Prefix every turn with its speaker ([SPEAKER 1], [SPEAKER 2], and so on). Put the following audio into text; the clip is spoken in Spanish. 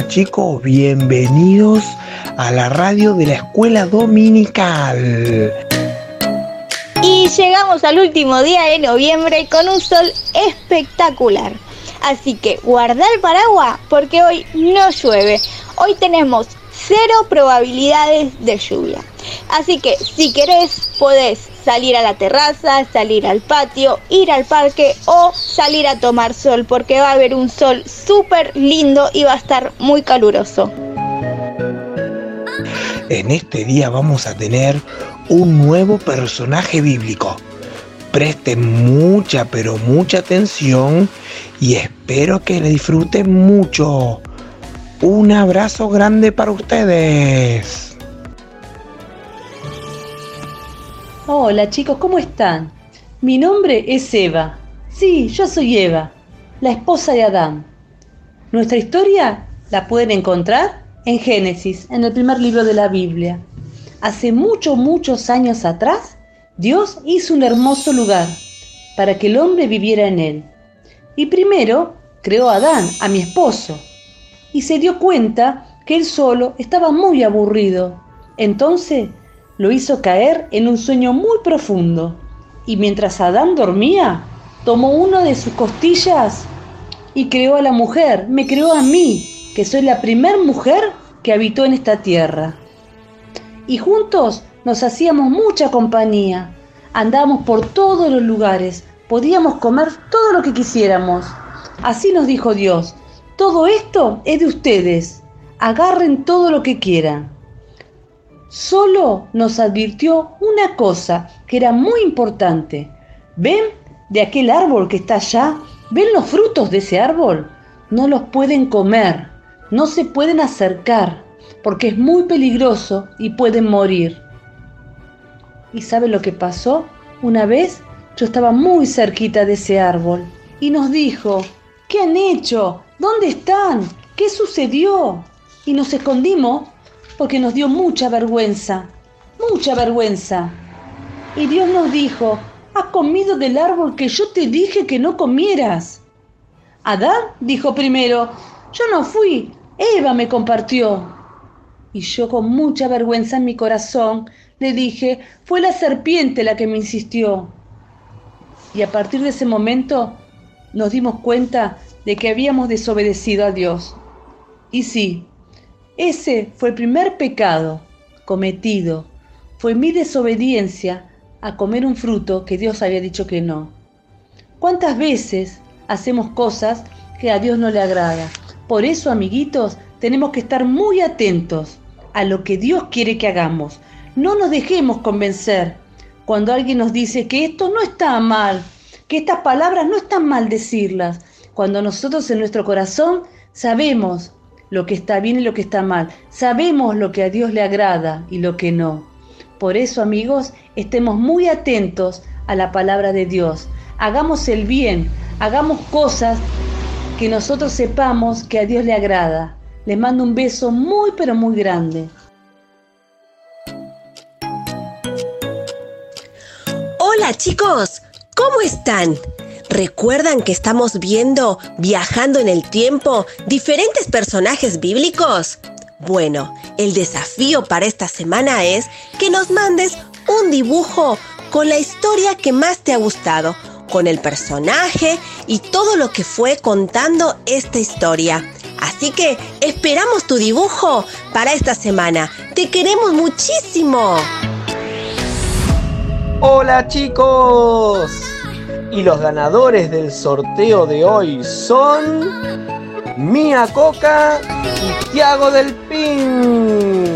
[SPEAKER 1] chicos, bienvenidos a la radio de la escuela dominical.
[SPEAKER 2] Y llegamos al último día de noviembre con un sol espectacular. Así que guarda el paraguas porque hoy no llueve. Hoy tenemos cero probabilidades de lluvia. Así que si querés podés salir a la terraza, salir al patio, ir al parque o salir a tomar sol porque va a haber un sol súper lindo y va a estar muy caluroso.
[SPEAKER 1] En este día vamos a tener un nuevo personaje bíblico. Presten mucha, pero mucha atención y espero que le disfruten mucho. Un abrazo grande para ustedes.
[SPEAKER 3] Hola chicos, ¿cómo están? Mi nombre es Eva. Sí, yo soy Eva, la esposa de Adán. Nuestra historia la pueden encontrar en Génesis, en el primer libro de la Biblia. Hace muchos, muchos años atrás, Dios hizo un hermoso lugar para que el hombre viviera en él. Y primero creó a Adán, a mi esposo, y se dio cuenta que él solo estaba muy aburrido. Entonces lo hizo caer en un sueño muy profundo. Y mientras Adán dormía, tomó uno de sus costillas y creó a la mujer, me creó a mí, que soy la primer mujer que habitó en esta tierra. Y juntos nos hacíamos mucha compañía. Andábamos por todos los lugares, podíamos comer todo lo que quisiéramos. Así nos dijo Dios, todo esto es de ustedes. Agarren todo lo que quieran. Solo nos advirtió una cosa que era muy importante. ¿Ven de aquel árbol que está allá? ¿Ven los frutos de ese árbol? No los pueden comer, no se pueden acercar, porque es muy peligroso y pueden morir. ¿Y sabe lo que pasó? Una vez yo estaba muy cerquita de ese árbol y nos dijo, ¿qué han hecho? ¿Dónde están? ¿Qué sucedió? Y nos escondimos porque nos dio mucha vergüenza, mucha vergüenza. Y Dios nos dijo, has comido del árbol que yo te dije que no comieras. Adán dijo primero, yo no fui, Eva me compartió. Y yo con mucha vergüenza en mi corazón le dije, fue la serpiente la que me insistió. Y a partir de ese momento nos dimos cuenta de que habíamos desobedecido a Dios. Y sí, ese fue el primer pecado cometido. Fue mi desobediencia a comer un fruto que Dios había dicho que no. ¿Cuántas veces hacemos cosas que a Dios no le agrada? Por eso, amiguitos, tenemos que estar muy atentos a lo que Dios quiere que hagamos. No nos dejemos convencer cuando alguien nos dice que esto no está mal, que estas palabras no están mal decirlas, cuando nosotros en nuestro corazón sabemos lo que está bien y lo que está mal, sabemos lo que a Dios le agrada y lo que no. Por eso, amigos, estemos muy atentos a la palabra de Dios. Hagamos el bien, hagamos cosas que nosotros sepamos que a Dios le agrada. Les mando un beso muy pero muy grande.
[SPEAKER 4] Hola chicos, ¿cómo están? ¿Recuerdan que estamos viendo, viajando en el tiempo, diferentes personajes bíblicos? Bueno, el desafío para esta semana es que nos mandes un dibujo con la historia que más te ha gustado, con el personaje y todo lo que fue contando esta historia. Así que esperamos tu dibujo para esta semana. Te queremos muchísimo.
[SPEAKER 5] Hola chicos. Y los ganadores del sorteo de hoy son Mía Coca y Tiago del Pin.